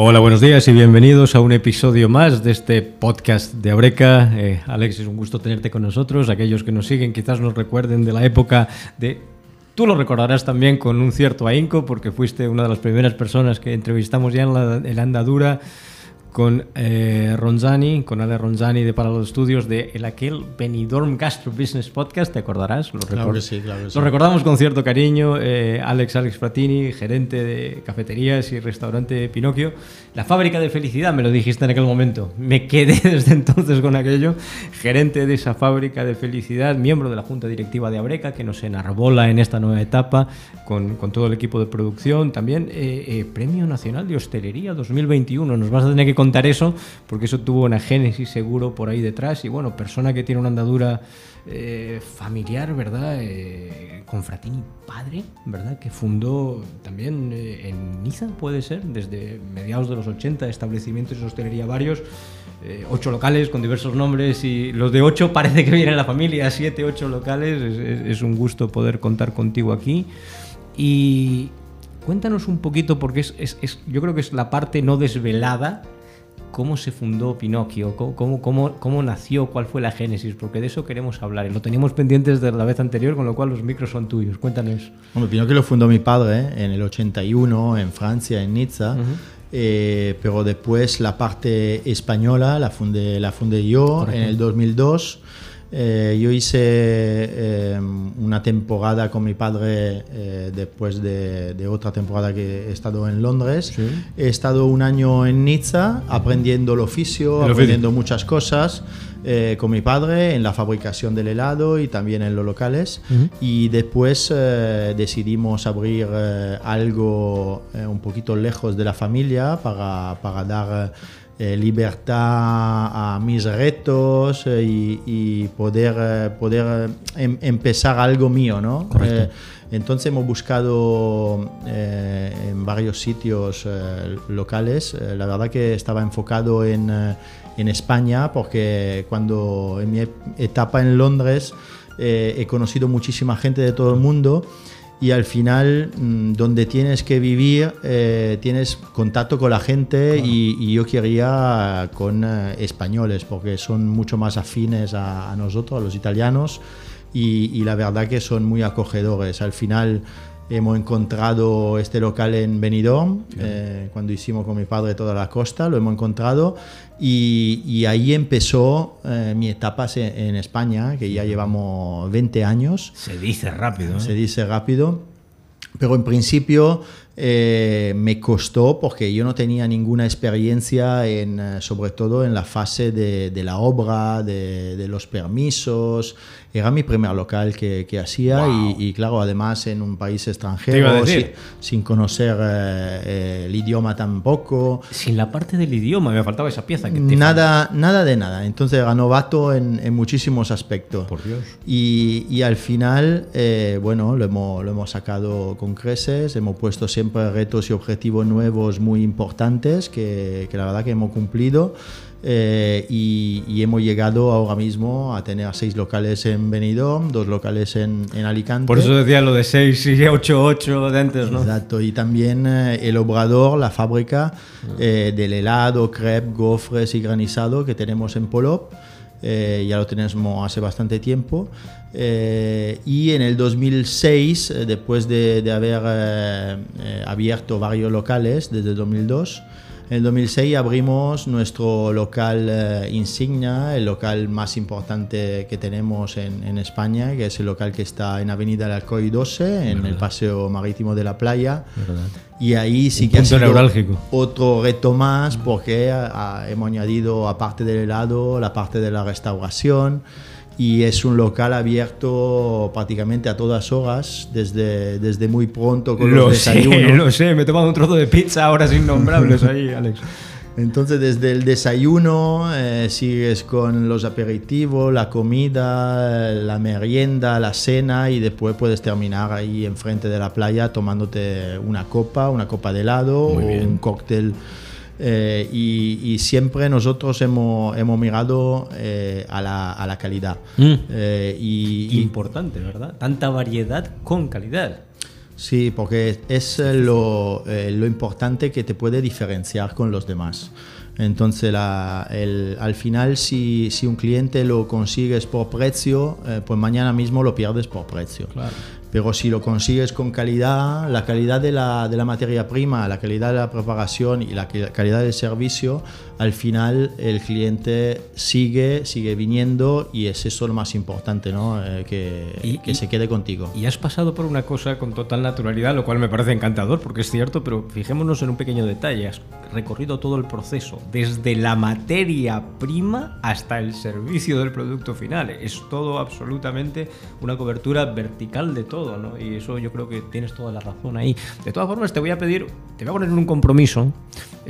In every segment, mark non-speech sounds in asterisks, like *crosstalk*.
Hola, buenos días y bienvenidos a un episodio más de este podcast de Abreca. Eh, Alex, es un gusto tenerte con nosotros. Aquellos que nos siguen quizás nos recuerden de la época de... Tú lo recordarás también con un cierto ahínco porque fuiste una de las primeras personas que entrevistamos ya en la, andadura con eh, Ronzani, con Ale Ronzani de Para los Estudios de el aquel Benidorm Gastro Business Podcast, ¿te acordarás? Lo, claro que sí, claro que sí. lo recordamos con cierto cariño. Eh, Alex Alex Fratini, gerente de cafeterías y restaurante Pinocchio. La fábrica de felicidad, me lo dijiste en aquel momento. Me quedé *laughs* desde entonces con aquello. Gerente de esa fábrica de felicidad, miembro de la junta directiva de Abreca, que nos enarbola en esta nueva etapa con, con todo el equipo de producción. También eh, eh, Premio Nacional de Hostelería 2021. Nos vas a tener que contar eso, porque eso tuvo una génesis seguro por ahí detrás. Y bueno, persona que tiene una andadura eh, familiar, ¿verdad? Eh, con Fratini padre, ¿verdad? Que fundó también eh, en Niza, puede ser, desde mediados de los 80, establecimientos de hostelería varios. Eh, ocho locales con diversos nombres y los de ocho parece que vienen la familia, siete, ocho locales. Es, un gusto poder contar contigo aquí. Y cuéntanos un poquito, porque es, es, yo creo que es la parte no desvelada cómo se fundó Pinocchio, ¿Cómo, cómo, cómo, nació, cuál fue la génesis, porque de eso queremos hablar. Y lo teníamos pendientes de la vez anterior, con lo cual los micros son tuyos. Cuéntanos. Bueno, Pinocchio lo fundó mi padre ¿eh? en el 81 en Francia, en Niza. Uh -huh. eh, pero después la parte española la fundé, la fundé yo Correcto. en el 2002. Eh, yo hice eh, una temporada con mi padre eh, después de, de, otra temporada que he estado en Londres. Sí. He estado un año en Niza aprendiendo el oficio, el aprendiendo oficio. muchas cosas eh, con mi padre en la fabricación del helado y también en los locales. Uh -huh. Y después eh, decidimos abrir algo un poquito lejos de la familia para, para dar eh, libertad a mis retos eh, y, y, poder, eh, poder em, empezar algo mío, ¿no? entonces hemos buscado en varios sitios locales. la verdad que estaba enfocado en, en, España porque cuando en mi etapa en Londres he conocido muchísima gente de todo el mundo y al final mmm, donde tienes que vivir eh, tienes contacto con la gente claro. y, y, yo quería con eh, españoles porque son mucho más afines a, a nosotros, a los italianos y, y, la verdad que son muy acogedores. Al final hemos encontrado este local en Benidorm eh, cuando hicimos con mi padre toda la costa, lo hemos encontrado y, y ahí empezó eh, mi etapa en, en, España, que ya llevamos 20 años. Se dice rápido. ¿eh? Se dice rápido, pero en principio eh, me costó porque yo no tenía ninguna experiencia en, eh, sobre todo en la fase de, de la obra, de, de, los permisos. Era mi primer local que, que hacía wow. y, y, claro, además en un país extranjero, sin, sin, conocer eh, el idioma tampoco. Sin la parte del idioma, me faltaba esa pieza. Que nada, nada de nada. Entonces era novato en, en muchísimos aspectos. Por Dios. Y, y al final, eh, bueno, lo hemos, lo hemos sacado con creces, hemos puesto siempre retos y objetivos nuevos muy importantes que, que la verdad que hemos cumplido. Eh, y, y, hemos llegado ahora mismo a tener seis locales en Benidorm, dos locales en, en Alicante. Por eso decía lo de 6 y 8, 8 de antes, ¿no? Exacto, y también eh, el obrador, la fábrica eh, del helado, crepe, gofres y granizado que tenemos en Polop. Eh, ya lo tenemos hace bastante tiempo. Eh, y en el 2006, eh, después de, de haber abierto varios locales desde 2002, en el 2006 abrimos nuestro local eh, insignia, el local más importante que tenemos en, en, España, que es el local que está en Avenida del Alcoy 12, en el Paseo Marítimo de la Playa. Y ahí sí Un que ha sido neurálgico. otro reto más porque a, a, hemos añadido, aparte del helado, la parte de la restauración y es un local abierto prácticamente a todas horas, desde, desde muy pronto con lo los desayunos. Sé, lo sé, me he tomado un trozo de pizza ahora innombrables ahí, *laughs* Alex. Entonces, desde el desayuno eh, sigues con los aperitivos, la comida, la merienda, la cena y después puedes terminar ahí enfrente de la playa tomándote una copa, una copa de helado o un cóctel eh, y, y, siempre nosotros hemos, hemos mirado eh, a, la, a, la, calidad. Mm. Eh, y, Importante, ¿verdad? Tanta variedad con calidad. Sí, porque es eh, lo, eh, lo importante que te puede diferenciar con los demás. Entonces, la, el, al final, si, si, un cliente lo consigues por precio, eh, pues mañana mismo lo pierdes por precio. Claro. Pero si lo consigues con calidad, la calidad de la, de la materia prima, la calidad de la preparación y la calidad del servicio, al final el cliente sigue, sigue viniendo y es eso lo más importante, ¿no? Eh, que, Y- que y- se quede contigo. Y has pasado por una cosa con total naturalidad, lo cual me parece encantador, porque es cierto, pero fijémonos en un pequeño detalle. Has recorrido todo el proceso, desde la materia prima hasta el servicio del producto final. Es todo absolutamente una cobertura vertical de todo, ¿no? Y eso yo creo que tienes toda la razón ahí. De todas formas, te voy a pedir, te voy a poner en un compromiso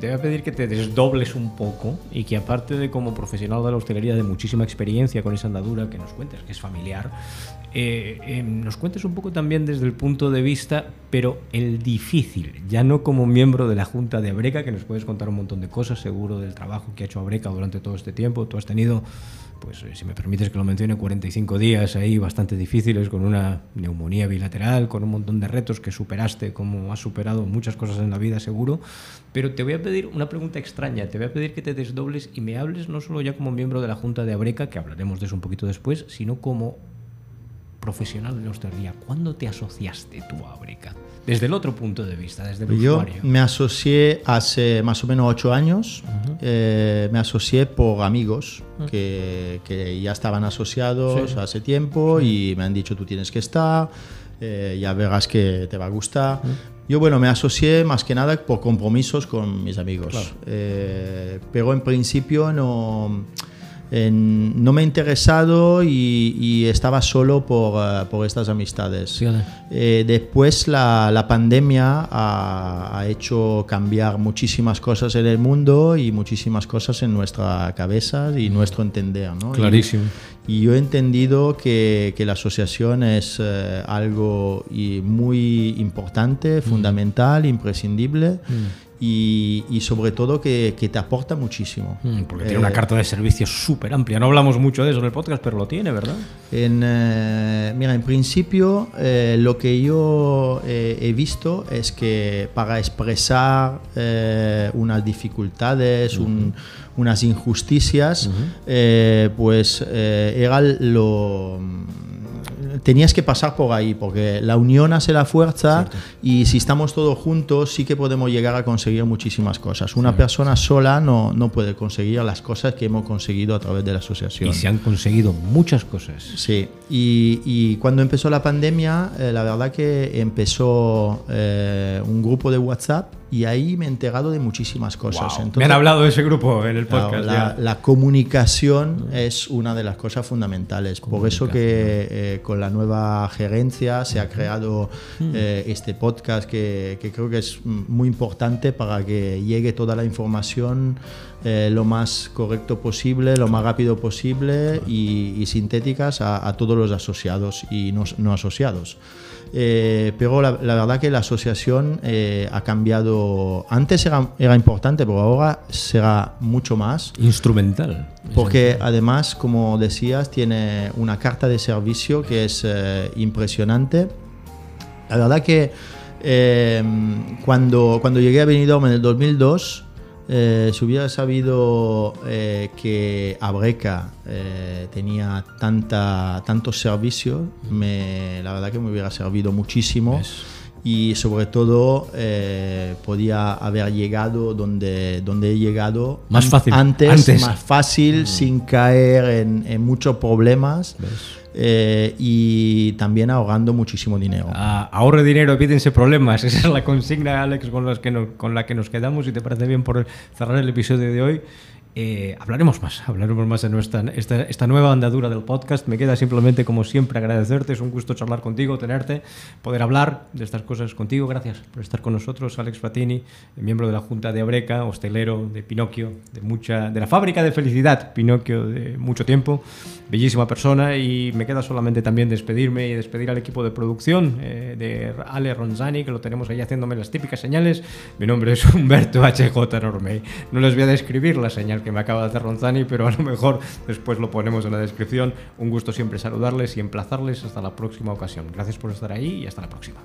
te voy a pedir que te desdobles un poco y que aparte de como profesional de la hostelería de muchísima experiencia con esa andadura que nos cuentes, que es familiar, eh, eh, nos cuentes un poco también desde el punto de vista, pero el difícil, ya no como miembro de la Junta de Abreca, que nos puedes contar un montón de cosas, seguro del trabajo que ha hecho Abreca durante todo este tiempo. Tú has tenido, pues eh, si me permites que lo mencione, 45 días ahí bastante difíciles, con una neumonía bilateral, con un montón de retos que superaste, como has superado muchas cosas en la vida, seguro. Pero te voy a pedir una pregunta extraña, te voy a pedir que te desdobles y me hables no solo ya como miembro de la Junta de Abreca, que hablaremos de eso un poquito después, sino como profesional de la hostelería, ¿cuándo te asociaste tú a Abreca? Desde el otro punto de vista, desde el Yo usuario. me asocié hace más o menos ocho años. Eh, me asocié por amigos que, que ya estaban asociados Sí. hace tiempo y me han dicho tú tienes que estar, eh, ya verás que te va a gustar. Yo, bueno, me asocié más que nada por compromisos con mis amigos. Claro. Eh, pero en principio no, en- no me he interesado y, y estaba solo por, eh, por estas amistades. Eh, después la, la pandemia ha, ha hecho cambiar muchísimas cosas en el mundo y muchísimas cosas en nuestra cabeza y nuestro entender. ¿no? Y- Clarísimo. y yo he entendido que, que la asociación es eh, algo y muy importante, fundamental, imprescindible y, y sobre todo que, que te aporta muchísimo. Mm, Porque Eh, tiene una carta de servicios súper amplia. No hablamos mucho de eso en el podcast, pero lo tiene, ¿verdad? En, eh, mira, en principio eh, lo que yo eh, he visto es que para expresar eh, unas dificultades, un- unas injusticias, eh, pues eh, era lo... Tenías que pasar por ahí, porque la unión hace la fuerza y si estamos todos juntos sí que podemos llegar a conseguir muchísimas cosas. Una persona sola no, no puede conseguir las cosas que hemos conseguido a través de la asociación. Y se han conseguido muchas cosas. Sí, y, y cuando empezó la pandemia, eh, la verdad que empezó eh, un grupo de WhatsApp y ahí me he enterado de muchísimas cosas. Wow. Entonces, Me han hablado de ese grupo en el podcast. la, ya. la comunicación es una de las cosas fundamentales. Por eso que eh, con la nueva gerencia se ha creado eh, este podcast que, que creo que es muy importante para que llegue toda la información eh, lo más correcto posible, lo más rápido posible y, y sintéticas a, a todos los asociados y no, no asociados. Eh, pero la, la verdad que la asociación eh, ha cambiado. Antes era, era importante, pero ahora será mucho más. Instrumental. Porque además, como decías, tiene una carta de servicio que es eh, impresionante. La verdad que eh, cuando, cuando llegué a Benidorm en el 2002, eh, si hubiera sabido eh, que Abreca eh, tenía tanta, tantos servicios, me, la verdad que me hubiera servido muchísimo. Y sobre todo eh, podía haber llegado donde, donde he llegado Más fácil. Antes, Antes. más fácil, sin caer en, en muchos problemas eh, y también ahorrando muchísimo dinero. Ah, ahorre dinero, evítense problemas. *laughs* Esa es la consigna, Alex, con, las que nos- con la que nos quedamos. Si te parece bien por cerrar el episodio de hoy, eh, hablaremos más. Hablaremos más en nuestra, esta, esta nueva andadura del podcast. Me queda simplemente, como siempre, agradecerte. Es un gusto charlar contigo, tenerte, poder hablar de estas cosas contigo. Gracias por estar con nosotros, Alex Fratini, miembro de la Junta de Abreca, hostelero de Pinocchio, de, mucha, de la fábrica de felicidad Pinocchio de mucho tiempo. Bellísima persona y me queda solamente también despedirme y despedir al equipo de producción eh, de Ale Ronzani, que lo tenemos ahí haciéndome las típicas señales. Mi nombre es *laughs* Humberto HJ Normey. No les voy a describir la señal que me acaba de hacer Ronzani, pero a lo mejor después lo ponemos en la descripción. Un gusto siempre saludarles y emplazarles hasta la próxima ocasión. Gracias por estar ahí y hasta la próxima.